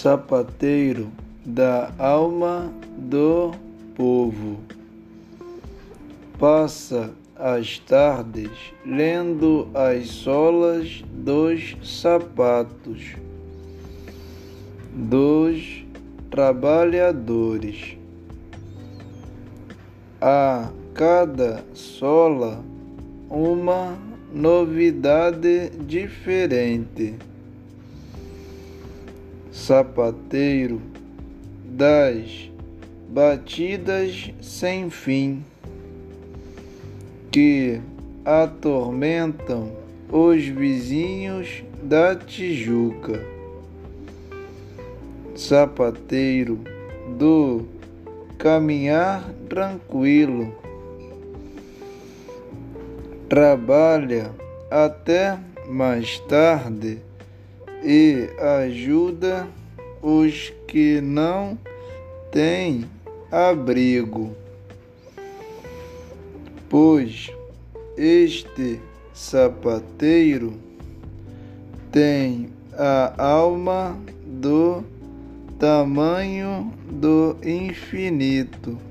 sapateiro da alma do povo. Passa as tardes lendo as solas dos sapatos dos trabalhadores. A cada sola uma novidade diferente sapateiro das batidas sem fim que atormentam os vizinhos da Tijuca. Sapateiro do caminhar tranquilo, trabalha até mais tarde e ajuda os que não têm abrigo, pois este sapateiro tem a alma do tamanho do infinito.